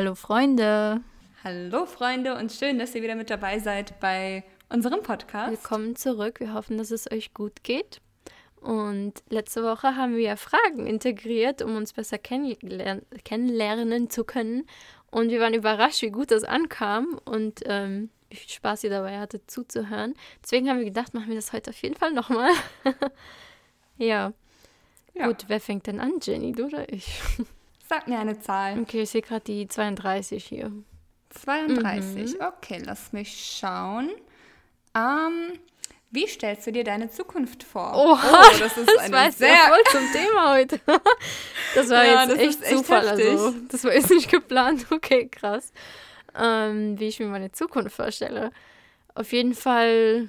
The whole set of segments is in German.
Hallo Freunde. Hallo Freunde und schön, dass ihr wieder mit dabei seid bei unserem Podcast. Willkommen zurück. Wir hoffen, dass es euch gut geht. Und letzte Woche haben wir Fragen integriert, um uns besser kennenlernen, zu können. Und wir waren überrascht, wie gut das ankam und ähm, wie viel Spaß ihr dabei hattet zuzuhören. Deswegen haben wir gedacht, machen wir das heute auf jeden Fall nochmal. ja. ja. Gut, wer fängt denn an, Jenny, du oder ich? Sag mir eine Zahl. Okay, ich sehe gerade die 32 hier. 32, mhm. okay, lass mich schauen. Ähm, wie stellst du dir deine Zukunft vor? Oha, oh, das ist das eine sehr ja voll zum Thema heute. Das war ja, jetzt echt, echt Zufall, also das war jetzt nicht geplant. Okay, krass. Ähm, wie ich mir meine Zukunft vorstelle. Auf jeden Fall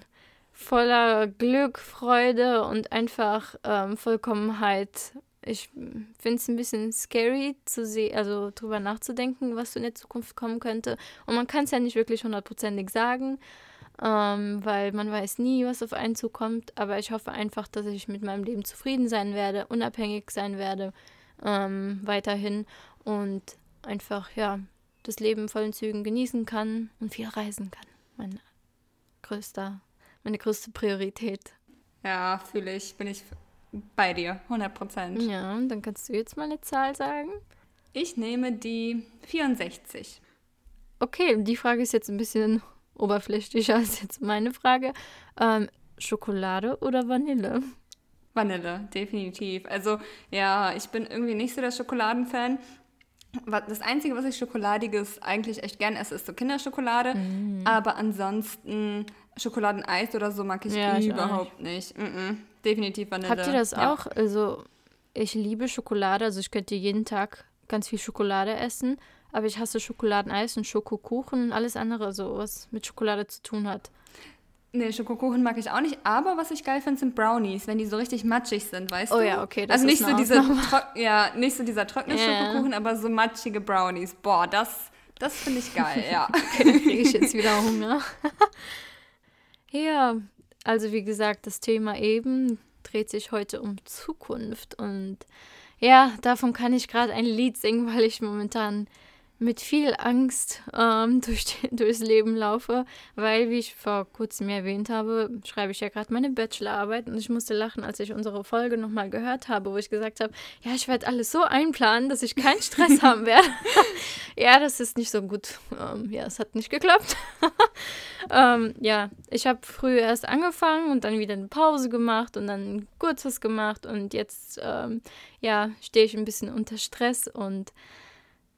voller Glück, Freude und einfach ähm, Vollkommenheit ich finde es ein bisschen scary zu sehen, also drüber nachzudenken, was so in der Zukunft kommen könnte. Und man kann es ja nicht wirklich hundertprozentig sagen, ähm, weil man weiß nie, was auf einen zukommt. Aber ich hoffe einfach, dass ich mit meinem Leben zufrieden sein werde, unabhängig sein werde, ähm, weiterhin und einfach, ja, das Leben vollen Zügen genießen kann und viel reisen kann. Mein größter, meine größte Priorität. Ja, fühle ich, bin ich bei dir, 100 Prozent. Ja, dann kannst du jetzt mal eine Zahl sagen. Ich nehme die 64. Okay, die Frage ist jetzt ein bisschen oberflächlicher als jetzt meine Frage. Ähm, Schokolade oder Vanille? Vanille, definitiv. Also ja, ich bin irgendwie nicht so der Schokoladenfan. Das Einzige, was ich Schokoladiges eigentlich echt gern esse, ist so Kinderschokolade. Mm. Aber ansonsten Schokoladeneis oder so mag ich ja, überhaupt ich nicht. Mm -mm definitiv Vanille. Habt ihr das ja. auch? Also, ich liebe Schokolade. Also, ich könnte jeden Tag ganz viel Schokolade essen. Aber ich hasse Schokoladeneis und Schokokuchen und alles andere, so was mit Schokolade zu tun hat. Nee, Schokokuchen mag ich auch nicht. Aber was ich geil finde, sind Brownies, wenn die so richtig matschig sind, weißt oh, du? Oh ja, okay. Das also nicht so, diese ja, nicht so dieser trockene yeah. Schokokuchen, aber so matschige Brownies. Boah, das, das finde ich geil, ja. okay, dann kriege ich jetzt wieder Hunger. ja, also wie gesagt, das Thema eben dreht sich heute um Zukunft und ja, davon kann ich gerade ein Lied singen, weil ich momentan mit viel Angst ähm, durch die, durchs Leben laufe, weil, wie ich vor kurzem erwähnt habe, schreibe ich ja gerade meine Bachelorarbeit und ich musste lachen, als ich unsere Folge nochmal gehört habe, wo ich gesagt habe, ja, ich werde alles so einplanen, dass ich keinen Stress haben werde. ja, das ist nicht so gut. Ähm, ja, es hat nicht geklappt. ähm, ja, ich habe früh erst angefangen und dann wieder eine Pause gemacht und dann kurz was gemacht und jetzt, ähm, ja, stehe ich ein bisschen unter Stress und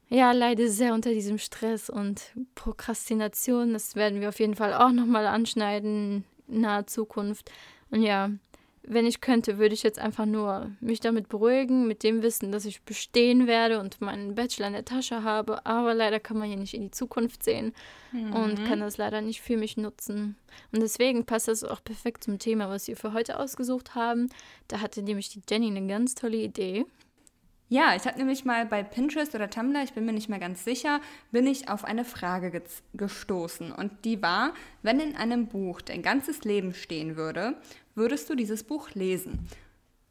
ja, leide sehr unter diesem Stress und Prokrastination. Das werden wir auf jeden Fall auch nochmal anschneiden in naher Zukunft. Und ja, wenn ich könnte, würde ich jetzt einfach nur mich damit beruhigen, mit dem Wissen, dass ich bestehen werde und meinen Bachelor in der Tasche habe. Aber leider kann man hier nicht in die Zukunft sehen mhm. und kann das leider nicht für mich nutzen. Und deswegen passt das auch perfekt zum Thema, was wir für heute ausgesucht haben. Da hatte nämlich die Jenny eine ganz tolle Idee. Ja, ich habe nämlich mal bei Pinterest oder Tumblr, ich bin mir nicht mehr ganz sicher, bin ich auf eine Frage ge gestoßen. Und die war, wenn in einem Buch dein ganzes Leben stehen würde, würdest du dieses Buch lesen?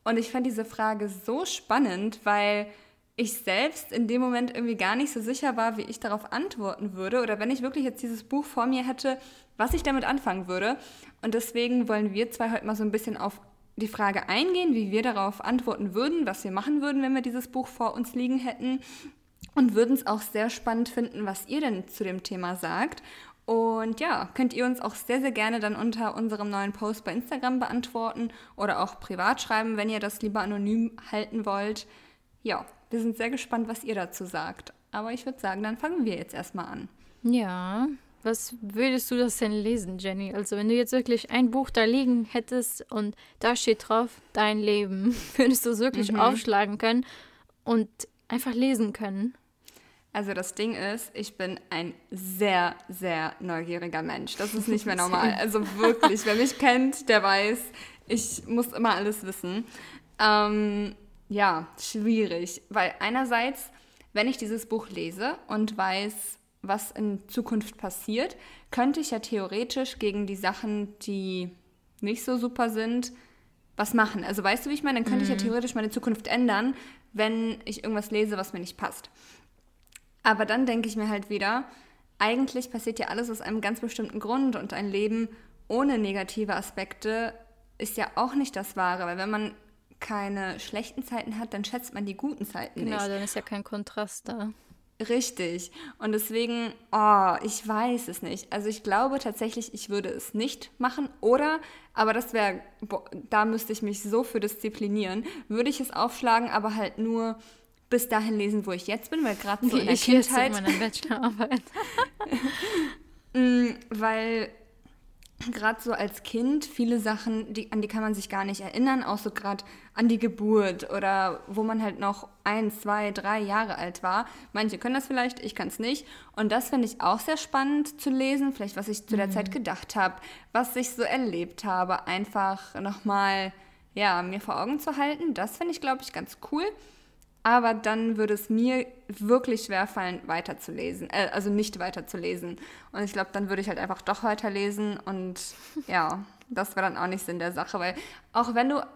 Und ich fand diese Frage so spannend, weil ich selbst in dem Moment irgendwie gar nicht so sicher war, wie ich darauf antworten würde oder wenn ich wirklich jetzt dieses Buch vor mir hätte, was ich damit anfangen würde. Und deswegen wollen wir zwei heute mal so ein bisschen auf die Frage eingehen, wie wir darauf antworten würden, was wir machen würden, wenn wir dieses Buch vor uns liegen hätten. Und würden es auch sehr spannend finden, was ihr denn zu dem Thema sagt. Und ja, könnt ihr uns auch sehr, sehr gerne dann unter unserem neuen Post bei Instagram beantworten oder auch privat schreiben, wenn ihr das lieber anonym halten wollt. Ja, wir sind sehr gespannt, was ihr dazu sagt. Aber ich würde sagen, dann fangen wir jetzt erstmal an. Ja, was würdest du das denn lesen, Jenny? Also wenn du jetzt wirklich ein Buch da liegen hättest und da steht drauf, dein Leben, würdest du es wirklich mhm. aufschlagen können und einfach lesen können? Also das Ding ist, ich bin ein sehr, sehr neugieriger Mensch. Das ist nicht mehr normal. Also wirklich, wer mich kennt, der weiß, ich muss immer alles wissen. Ähm, ja, schwierig, weil einerseits, wenn ich dieses Buch lese und weiß, was in Zukunft passiert, könnte ich ja theoretisch gegen die Sachen, die nicht so super sind, was machen. Also weißt du, wie ich meine? Dann könnte mhm. ich ja mhm. theoretisch meine Zukunft ändern, wenn ich irgendwas lese, was mir nicht passt. Aber dann denke ich mir halt wieder, eigentlich passiert ja alles aus einem ganz bestimmten Grund und ein Leben ohne negative Aspekte ist ja auch nicht das Wahre, weil wenn man keine schlechten Zeiten hat, dann schätzt man die guten Zeiten genau, nicht. Genau, dann ist ja kein Kontrast da. Richtig. Und deswegen, oh, ich weiß es nicht. Also ich glaube tatsächlich, ich würde es nicht machen. Oder, aber das wäre, da müsste ich mich so für disziplinieren, würde ich es aufschlagen, aber halt nur bis dahin lesen, wo ich jetzt bin, weil gerade so in der ich Kindheit. Ich meiner Bachelorarbeit. Mm, weil gerade so als Kind viele Sachen, die, an die kann man sich gar nicht erinnern, auch so gerade an die Geburt oder wo man halt noch ein, zwei, drei Jahre alt war. Manche können das vielleicht, ich kann es nicht. Und das finde ich auch sehr spannend zu lesen, vielleicht was ich zu der mhm. Zeit gedacht habe, was ich so erlebt habe, einfach nochmal, ja, mir vor Augen zu halten. Das finde ich, glaube ich, ganz cool aber dann würde es mir wirklich schwerfallen, weiterzulesen, äh, also nicht weiterzulesen. Und ich glaube, dann würde ich halt einfach doch weiterlesen. Und ja, das wäre dann auch nicht Sinn der Sache, weil auch wenn du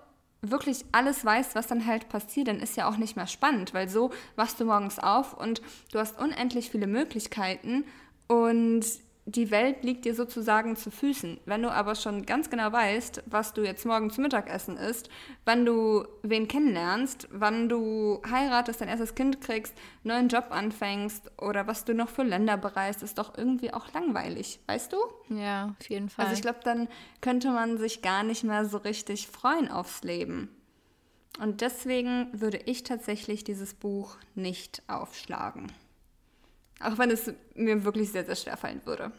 wirklich alles weißt, was dann halt passiert, dann ist ja auch nicht mehr spannend, weil so wachst du morgens auf und du hast unendlich viele Möglichkeiten. Und die Welt liegt dir sozusagen zu Füßen. Wenn du aber schon ganz genau weißt, was du jetzt morgen zum Mittagessen isst, wann du wen kennenlernst, wann du heiratest, dein erstes Kind kriegst, neuen Job anfängst oder was du noch für Länder bereist, ist doch irgendwie auch langweilig, weißt du? Ja, auf jeden Fall. Also ich glaube, dann könnte man sich gar nicht mehr so richtig freuen aufs Leben. Und deswegen würde ich tatsächlich dieses Buch nicht aufschlagen. Auch wenn es mir wirklich sehr, sehr schwer fallen würde.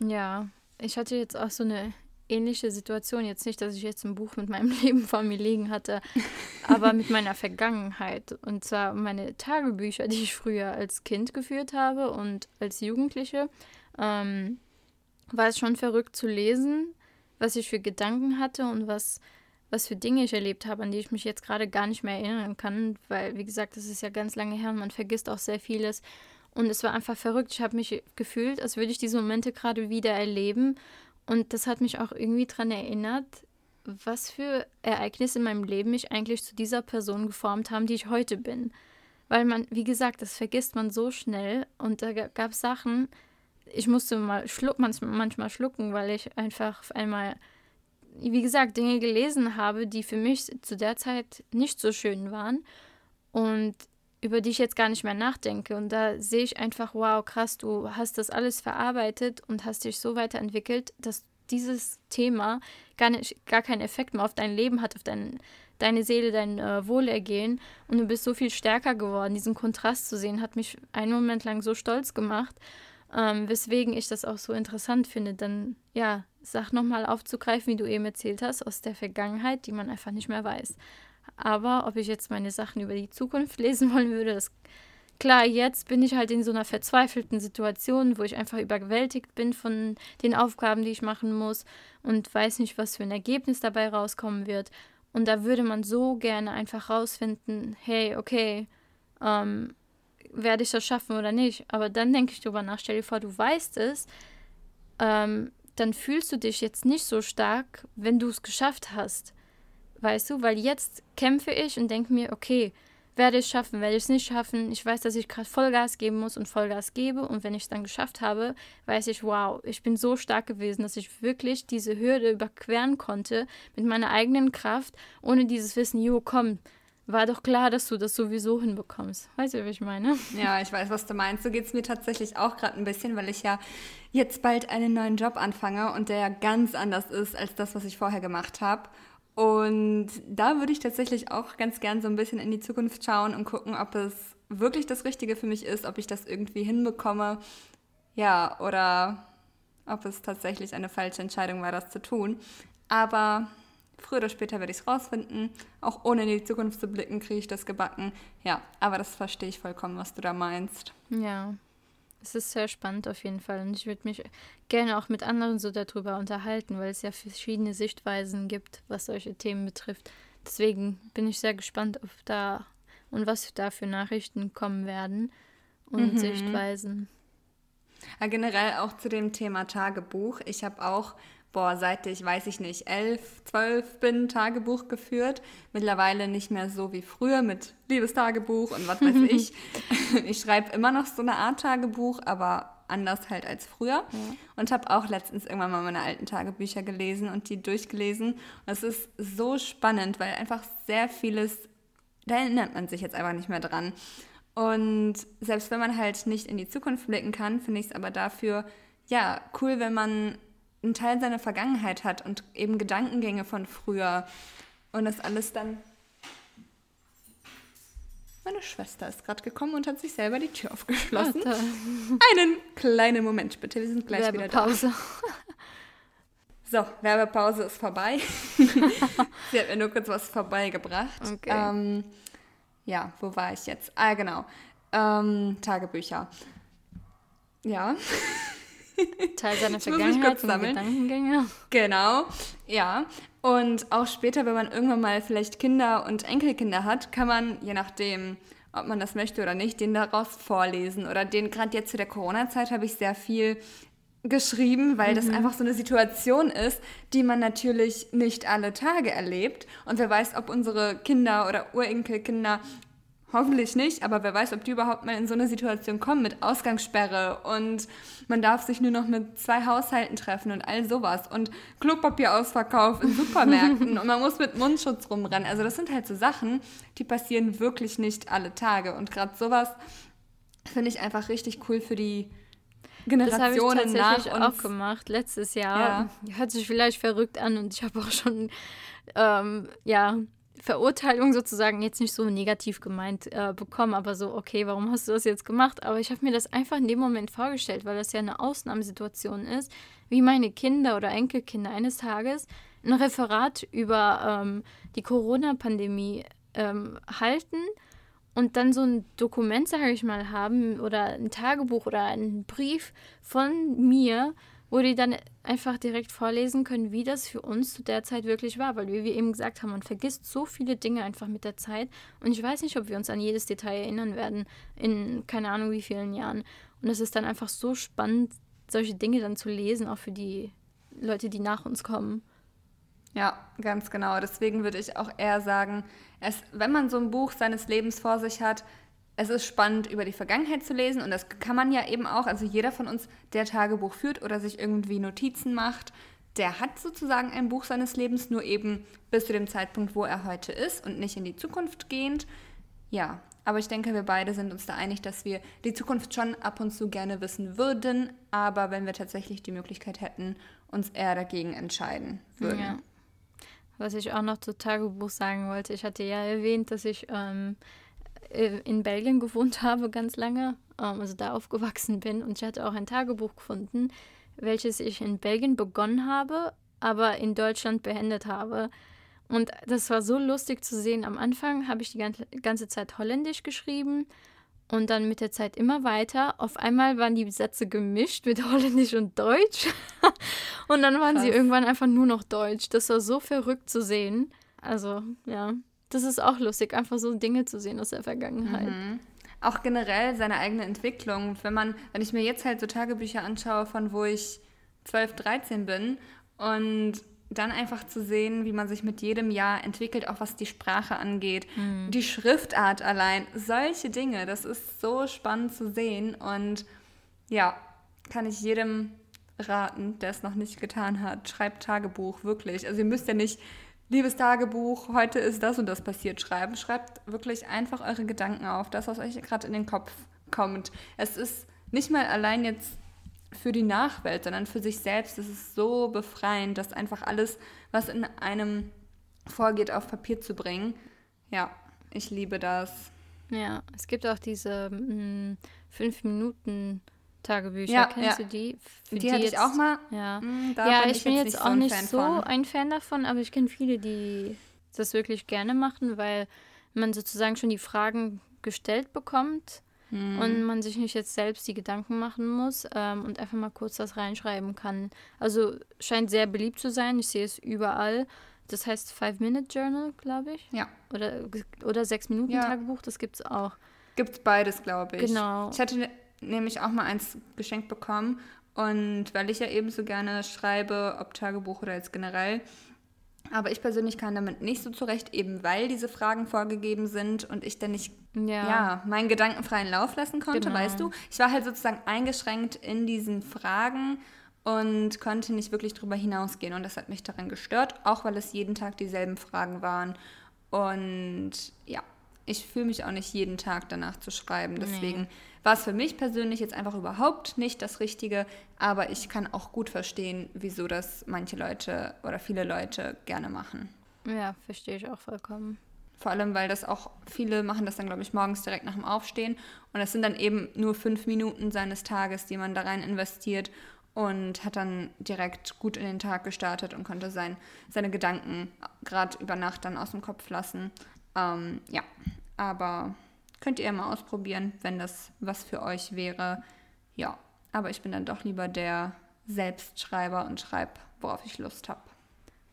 Ja, ich hatte jetzt auch so eine ähnliche Situation. Jetzt nicht, dass ich jetzt ein Buch mit meinem Leben vor mir liegen hatte, aber mit meiner Vergangenheit. Und zwar meine Tagebücher, die ich früher als Kind geführt habe und als Jugendliche. Ähm, war es schon verrückt zu lesen, was ich für Gedanken hatte und was, was für Dinge ich erlebt habe, an die ich mich jetzt gerade gar nicht mehr erinnern kann, weil, wie gesagt, das ist ja ganz lange her und man vergisst auch sehr vieles. Und es war einfach verrückt. Ich habe mich gefühlt, als würde ich diese Momente gerade wieder erleben. Und das hat mich auch irgendwie daran erinnert, was für Ereignisse in meinem Leben mich eigentlich zu dieser Person geformt haben, die ich heute bin. Weil man, wie gesagt, das vergisst man so schnell. Und da gab es Sachen, ich musste mal schluck, manchmal schlucken, weil ich einfach auf einmal, wie gesagt, Dinge gelesen habe, die für mich zu der Zeit nicht so schön waren. Und über die ich jetzt gar nicht mehr nachdenke. Und da sehe ich einfach, wow, krass, du hast das alles verarbeitet und hast dich so weiterentwickelt, dass dieses Thema gar, nicht, gar keinen Effekt mehr auf dein Leben hat, auf dein, deine Seele, dein äh, Wohlergehen. Und du bist so viel stärker geworden. Diesen Kontrast zu sehen, hat mich einen Moment lang so stolz gemacht. Ähm, weswegen ich das auch so interessant finde, dann ja, Sach nochmal aufzugreifen, wie du eben erzählt hast, aus der Vergangenheit, die man einfach nicht mehr weiß. Aber ob ich jetzt meine Sachen über die Zukunft lesen wollen würde, das klar, jetzt bin ich halt in so einer verzweifelten Situation, wo ich einfach überwältigt bin von den Aufgaben, die ich machen muss und weiß nicht, was für ein Ergebnis dabei rauskommen wird. Und da würde man so gerne einfach rausfinden, hey, okay, ähm, werde ich das schaffen oder nicht. Aber dann denke ich drüber nach, stell dir vor, du weißt es, ähm, dann fühlst du dich jetzt nicht so stark, wenn du es geschafft hast. Weißt du, weil jetzt kämpfe ich und denke mir, okay, werde ich es schaffen, werde ich es nicht schaffen. Ich weiß, dass ich gerade Vollgas geben muss und Vollgas gebe. Und wenn ich es dann geschafft habe, weiß ich, wow, ich bin so stark gewesen, dass ich wirklich diese Hürde überqueren konnte mit meiner eigenen Kraft, ohne dieses Wissen, jo, komm, war doch klar, dass du das sowieso hinbekommst. Weißt du, wie ich meine? Ja, ich weiß, was du meinst. So geht es mir tatsächlich auch gerade ein bisschen, weil ich ja jetzt bald einen neuen Job anfange und der ja ganz anders ist als das, was ich vorher gemacht habe. Und da würde ich tatsächlich auch ganz gern so ein bisschen in die Zukunft schauen und gucken, ob es wirklich das Richtige für mich ist, ob ich das irgendwie hinbekomme. Ja, oder ob es tatsächlich eine falsche Entscheidung war, das zu tun. Aber früher oder später werde ich es rausfinden. Auch ohne in die Zukunft zu blicken, kriege ich das gebacken. Ja, aber das verstehe ich vollkommen, was du da meinst. Ja, es ist sehr spannend auf jeden Fall. Und ich würde mich gerne auch mit anderen so darüber unterhalten, weil es ja verschiedene Sichtweisen gibt, was solche Themen betrifft. Deswegen bin ich sehr gespannt auf da und was da für Nachrichten kommen werden und mhm. Sichtweisen. Ja, generell auch zu dem Thema Tagebuch. Ich habe auch boah, seit ich, weiß ich nicht, elf, zwölf bin, Tagebuch geführt. Mittlerweile nicht mehr so wie früher mit Liebestagebuch und was weiß ich. ich schreibe immer noch so eine Art Tagebuch, aber anders halt als früher. Ja. Und habe auch letztens irgendwann mal meine alten Tagebücher gelesen und die durchgelesen. Und es ist so spannend, weil einfach sehr vieles, da erinnert man sich jetzt einfach nicht mehr dran. Und selbst wenn man halt nicht in die Zukunft blicken kann, finde ich es aber dafür, ja, cool, wenn man einen Teil seiner Vergangenheit hat und eben Gedankengänge von früher und das alles dann meine Schwester ist gerade gekommen und hat sich selber die Tür aufgeschlossen. Warte. Einen kleinen Moment bitte, wir sind gleich wieder da. So, Werbepause ist vorbei. Sie hat mir nur kurz was vorbeigebracht. Okay. Ähm, ja, wo war ich jetzt? Ah, genau. Ähm, Tagebücher. Ja. Teil seiner Vergangenheit und Gedankengänge. Genau, ja. Und auch später, wenn man irgendwann mal vielleicht Kinder und Enkelkinder hat, kann man, je nachdem, ob man das möchte oder nicht, den daraus vorlesen. Oder den, gerade jetzt zu der Corona-Zeit, habe ich sehr viel geschrieben, weil mhm. das einfach so eine Situation ist, die man natürlich nicht alle Tage erlebt. Und wer weiß, ob unsere Kinder oder Urenkelkinder Hoffentlich nicht, aber wer weiß, ob die überhaupt mal in so eine Situation kommen mit Ausgangssperre und man darf sich nur noch mit zwei Haushalten treffen und all sowas und Klopapierausverkauf in Supermärkten und man muss mit Mundschutz rumrennen. Also das sind halt so Sachen, die passieren wirklich nicht alle Tage und gerade sowas finde ich einfach richtig cool für die Generationen das habe ich tatsächlich auch gemacht letztes Jahr. Ja. Hört sich vielleicht verrückt an und ich habe auch schon ähm, ja Verurteilung sozusagen jetzt nicht so negativ gemeint äh, bekommen, aber so, okay, warum hast du das jetzt gemacht? Aber ich habe mir das einfach in dem Moment vorgestellt, weil das ja eine Ausnahmesituation ist, wie meine Kinder oder Enkelkinder eines Tages ein Referat über ähm, die Corona-Pandemie ähm, halten und dann so ein Dokument, sage ich mal, haben oder ein Tagebuch oder einen Brief von mir, wo die dann einfach direkt vorlesen können, wie das für uns zu der Zeit wirklich war. Weil, wie wir eben gesagt haben, man vergisst so viele Dinge einfach mit der Zeit. Und ich weiß nicht, ob wir uns an jedes Detail erinnern werden in keine Ahnung wie vielen Jahren. Und es ist dann einfach so spannend, solche Dinge dann zu lesen, auch für die Leute, die nach uns kommen. Ja, ganz genau. Deswegen würde ich auch eher sagen, es, wenn man so ein Buch seines Lebens vor sich hat, es ist spannend, über die Vergangenheit zu lesen und das kann man ja eben auch, also jeder von uns, der Tagebuch führt oder sich irgendwie Notizen macht, der hat sozusagen ein Buch seines Lebens, nur eben bis zu dem Zeitpunkt, wo er heute ist und nicht in die Zukunft gehend. Ja, aber ich denke, wir beide sind uns da einig, dass wir die Zukunft schon ab und zu gerne wissen würden, aber wenn wir tatsächlich die Möglichkeit hätten, uns eher dagegen entscheiden würden. Ja. Was ich auch noch zu Tagebuch sagen wollte, ich hatte ja erwähnt, dass ich ähm, äh, in Belgien gewohnt habe ganz lange, ähm, also da aufgewachsen bin. Und ich hatte auch ein Tagebuch gefunden, welches ich in Belgien begonnen habe, aber in Deutschland beendet habe. Und das war so lustig zu sehen. Am Anfang habe ich die ganze Zeit Holländisch geschrieben und dann mit der Zeit immer weiter. Auf einmal waren die Sätze gemischt mit Holländisch und Deutsch. und dann waren Krass. sie irgendwann einfach nur noch Deutsch. Das war so verrückt zu sehen. Also, ja das ist auch lustig, einfach so Dinge zu sehen aus der Vergangenheit. Mhm. Auch generell seine eigene Entwicklung. Wenn man, wenn ich mir jetzt halt so Tagebücher anschaue, von wo ich 12, 13 bin und dann einfach zu sehen, wie man sich mit jedem Jahr entwickelt, auch was die Sprache angeht, mhm. die Schriftart allein, solche Dinge, das ist so spannend zu sehen und ja, kann ich jedem raten, der es noch nicht getan hat, schreibt Tagebuch, wirklich. Also ihr müsst ja nicht liebes Tagebuch, heute ist das und das passiert, schreiben. Schreibt wirklich einfach eure Gedanken auf, das, was euch gerade in den Kopf kommt. Es ist nicht mal allein jetzt für die Nachwelt, sondern für sich selbst. Es ist so befreiend, das einfach alles, was in einem vorgeht, auf Papier zu bringen. Ja, ich liebe das. Ja, es gibt auch diese mh, mm, fünf Minuten Tagebücher. Ja, Kennst ja. du die? Für die, die hatte jetzt, ich auch mal. Ja, mm, ja bin ich, ich bin jetzt, jetzt auch nicht so von. ein Fan davon, aber ich kenne viele, die das wirklich gerne machen, weil man sozusagen schon die Fragen gestellt bekommt hm. und man sich nicht jetzt selbst die Gedanken machen muss ähm, und einfach mal kurz das reinschreiben kann. Also scheint sehr beliebt zu sein. Ich sehe es überall. Das heißt Five-Minute-Journal, glaube ich. Ja. Oder, oder Sechs-Minuten-Tagebuch, ja. das gibt es auch. Gibt es beides, glaube ich. Genau. Ich hatte nämlich auch mal eins geschenkt bekommen Und weil ich ja eben so gerne schreibe, ob Tagebuch oder jetzt generell, aber ich persönlich kann damit nicht so zurecht, eben weil diese Fragen vorgegeben sind und ich dann nicht ja. ja meinen gedankenfreien Lauf lassen konnte, genau. weißt du? Ich war halt sozusagen eingeschränkt in diesen Fragen und konnte nicht wirklich drüber hinausgehen. Und das hat mich daran gestört, auch weil es jeden Tag dieselben Fragen waren. Und ja, ich fühle mich auch nicht jeden Tag danach zu schreiben. Deswegen nee. War es für mich persönlich jetzt einfach überhaupt nicht das Richtige. Aber ich kann auch gut verstehen, wieso das manche Leute oder viele Leute gerne machen. Ja, verstehe ich auch vollkommen. Vor allem, weil das auch viele machen das dann, glaube ich, morgens direkt nach dem Aufstehen. Und es sind dann eben nur fünf Minuten seines Tages, die man da rein investiert und hat dann direkt gut in den Tag gestartet und konnte sein, seine Gedanken gerade über Nacht dann aus dem Kopf lassen. Ähm, ja, aber könnt ihr mal ausprobieren, wenn das was für euch wäre. Ja, aber ich bin dann doch lieber der Selbstschreiber und schreibe, worauf ich Lust habe.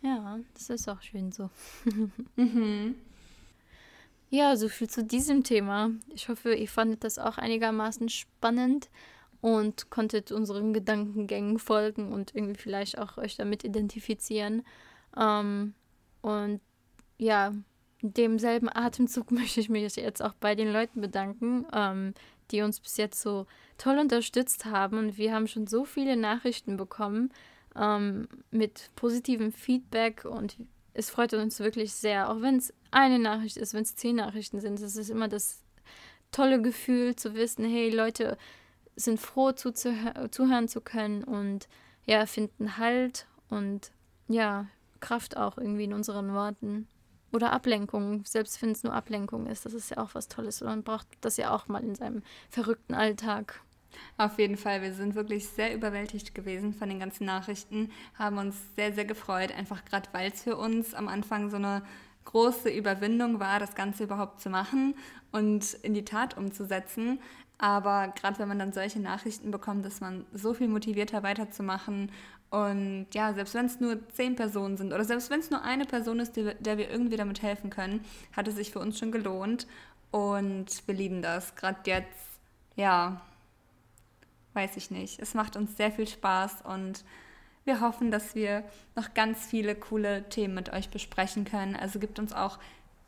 Ja, das ist auch schön so. mhm. Ja, so viel zu diesem Thema. Ich hoffe, ihr fandet das auch einigermaßen spannend und konntet unseren Gedankengängen folgen und irgendwie vielleicht auch euch damit identifizieren. Ähm, und ja, demselben Atemzug möchte ich mich jetzt auch bei den Leuten bedanken, ähm, die uns bis jetzt so toll unterstützt haben. Und wir haben schon so viele Nachrichten bekommen ähm, mit positivem Feedback und es freut uns wirklich sehr, auch wenn es eine Nachricht ist, wenn es zehn Nachrichten sind. Es ist immer das tolle Gefühl zu wissen, hey Leute, sind froh zuzuhören zu können und ja, finden Halt und ja, Kraft auch irgendwie in unseren Worten. Oder Ablenkung, selbst wenn es nur Ablenkung ist, das ist ja auch was Tolles. Und man braucht das ja auch mal in seinem verrückten Alltag. Auf jeden Fall, wir sind wirklich sehr überwältigt gewesen von den ganzen Nachrichten, haben uns sehr, sehr gefreut, einfach gerade weil es für uns am Anfang so eine große Überwindung war, das Ganze überhaupt zu machen und in die Tat umzusetzen. Aber gerade wenn man dann solche Nachrichten bekommt, ist man so viel motivierter weiterzumachen. Und ja, selbst wenn es nur zehn Personen sind oder selbst wenn es nur eine Person ist, die, der wir irgendwie damit helfen können, hat es sich für uns schon gelohnt. Und wir lieben das. Gerade jetzt, ja, weiß ich nicht. Es macht uns sehr viel Spaß und wir hoffen, dass wir noch ganz viele coole Themen mit euch besprechen können. Also gibt uns auch,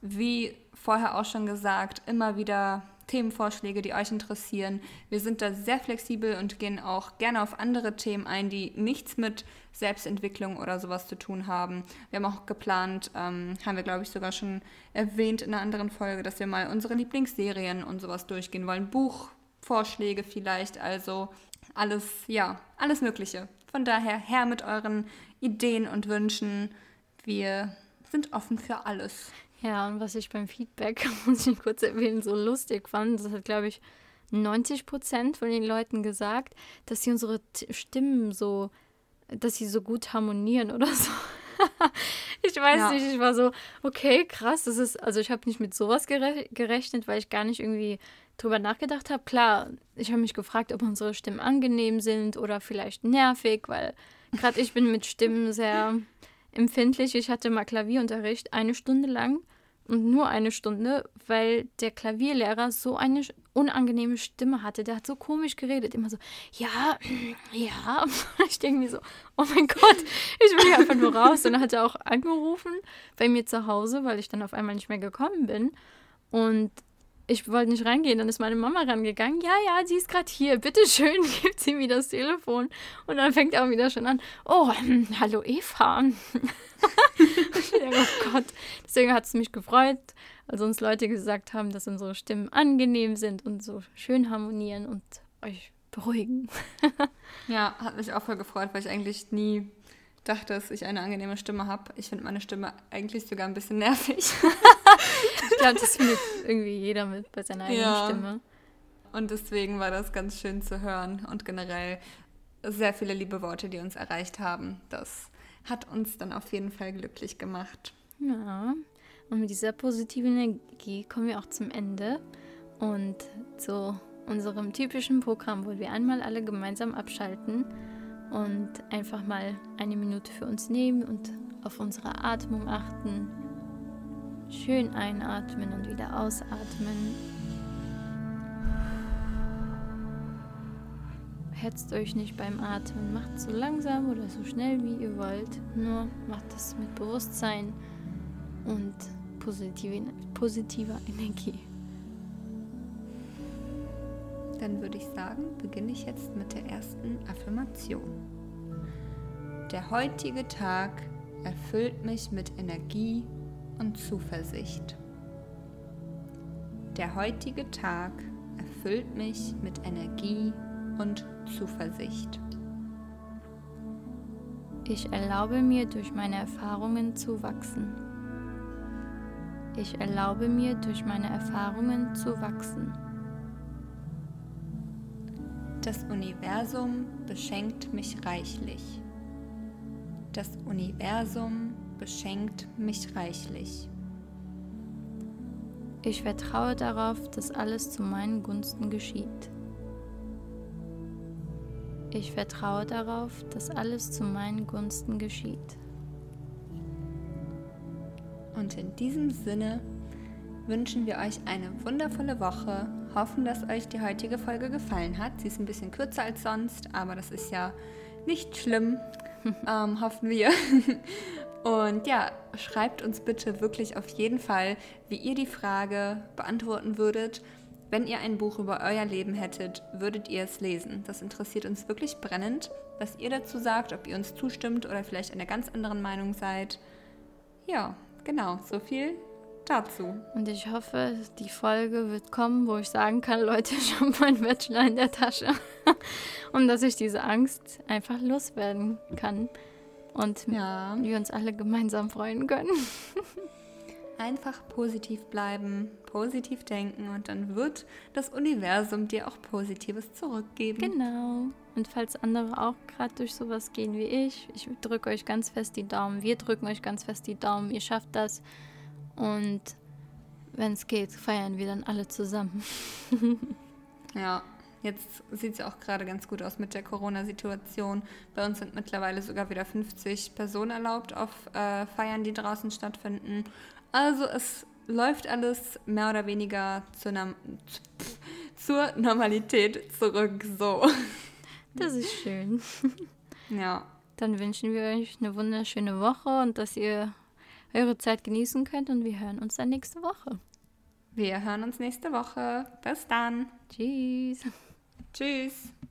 wie vorher auch schon gesagt, immer wieder Themenvorschläge, die euch interessieren. Wir sind da sehr flexibel und gehen auch gerne auf andere Themen ein, die nichts mit Selbstentwicklung oder sowas zu tun haben. Wir haben auch geplant, ähm, haben wir glaube ich sogar schon erwähnt in einer anderen Folge, dass wir mal unsere Lieblingsserien und sowas durchgehen wollen. Buchvorschläge vielleicht, also alles, ja, alles Mögliche. Von daher her mit euren Ideen und Wünschen. Wir sind offen für alles. Ja, und was ich beim Feedback, muss ich kurz erwähnen, so lustig fand, das hat, glaube ich, 90 Prozent von den Leuten gesagt, dass sie unsere Stimmen so, dass sie so gut harmonieren oder so. ich weiß ja. nicht, ich war so, okay, krass, das ist, also ich habe nicht mit sowas gere gerechnet, weil ich gar nicht irgendwie drüber nachgedacht habe. Klar, ich habe mich gefragt, ob unsere Stimmen angenehm sind oder vielleicht nervig, weil gerade ich bin mit Stimmen sehr empfindlich. Ich hatte mal Klavierunterricht eine Stunde lang und nur eine Stunde, weil der Klavierlehrer so eine unangenehme Stimme hatte. Der hat so komisch geredet, immer so, ja, ja. Ich denke mir so, oh mein Gott, ich will hier einfach nur raus. Und dann hat er auch angerufen bei mir zu Hause, weil ich dann auf einmal nicht mehr gekommen bin. Und ich wollte nicht reingehen. Dann ist meine Mama rangegangen. Ja, ja, sie ist gerade hier. Bitte schön, gibt sie mir das Telefon. Und dann fängt er auch wieder schon an. Oh, hallo Eva. oh Gott. Deswegen hat es mich gefreut, als uns Leute gesagt haben, dass unsere Stimmen angenehm sind und so schön harmonieren und euch beruhigen. ja, hat mich auch voll gefreut, weil ich eigentlich nie dachte, dass ich eine angenehme Stimme habe. Ich finde meine Stimme eigentlich sogar ein bisschen nervig. ich glaube, das findet irgendwie jeder mit bei seiner eigenen ja. Stimme. Und deswegen war das ganz schön zu hören und generell sehr viele liebe Worte, die uns erreicht haben. Das hat uns dann auf jeden Fall glücklich gemacht. Ja, und mit dieser positiven Energie kommen wir auch zum Ende und zu unserem typischen Programm, wo wir einmal alle gemeinsam abschalten und einfach mal eine Minute für uns nehmen und auf unsere Atmung achten. Schön einatmen und wieder ausatmen. hetzt euch nicht beim Atmen. Macht so langsam oder so schnell wie ihr wollt. Nur macht es mit Bewusstsein und positive, positiver Energie. Dann würde ich sagen, beginne ich jetzt mit der ersten Affirmation. Der heutige Tag erfüllt mich mit Energie und Zuversicht. Der heutige Tag erfüllt mich mit Energie und Zuversicht. Ich erlaube mir durch meine Erfahrungen zu wachsen. Ich erlaube mir durch meine Erfahrungen zu wachsen. Das Universum beschenkt mich reichlich. Das Universum beschenkt mich reichlich. Ich vertraue darauf, dass alles zu meinen Gunsten geschieht. Ich vertraue darauf, dass alles zu meinen Gunsten geschieht. Und in diesem Sinne wünschen wir euch eine wundervolle Woche, hoffen, dass euch die heutige Folge gefallen hat. Sie ist ein bisschen kürzer als sonst, aber das ist ja nicht schlimm, ähm, hoffen wir. Und ja, schreibt uns bitte wirklich auf jeden Fall, wie ihr die Frage beantworten würdet. Wenn ihr ein Buch über euer Leben hättet, würdet ihr es lesen? Das interessiert uns wirklich brennend, was ihr dazu sagt, ob ihr uns zustimmt oder vielleicht einer ganz anderen Meinung seid. Ja, genau, so viel dazu. Und ich hoffe, die Folge wird kommen, wo ich sagen kann, Leute, ich habe meinen Bachelor in der Tasche. und dass ich diese Angst einfach loswerden kann und ja. wir uns alle gemeinsam freuen können. Einfach positiv bleiben, positiv denken und dann wird das Universum dir auch Positives zurückgeben. Genau. Und falls andere auch gerade durch sowas gehen wie ich, ich drücke euch ganz fest die Daumen. Wir drücken euch ganz fest die Daumen. Ihr schafft das. Und wenn es geht, feiern wir dann alle zusammen. ja, Jetzt sieht es ja auch gerade ganz gut aus mit der Corona-Situation. Bei uns sind mittlerweile sogar wieder 50 Personen erlaubt auf äh, Feiern, die draußen stattfinden. Also es läuft alles mehr oder weniger zur, zur Normalität zurück. So. Das ist schön. Ja. Dann wünschen wir euch eine wunderschöne Woche und dass ihr eure Zeit genießen könnt und wir hören uns dann nächste Woche. Wir hören uns nächste Woche. Bis dann. Tschüss. Tschüss.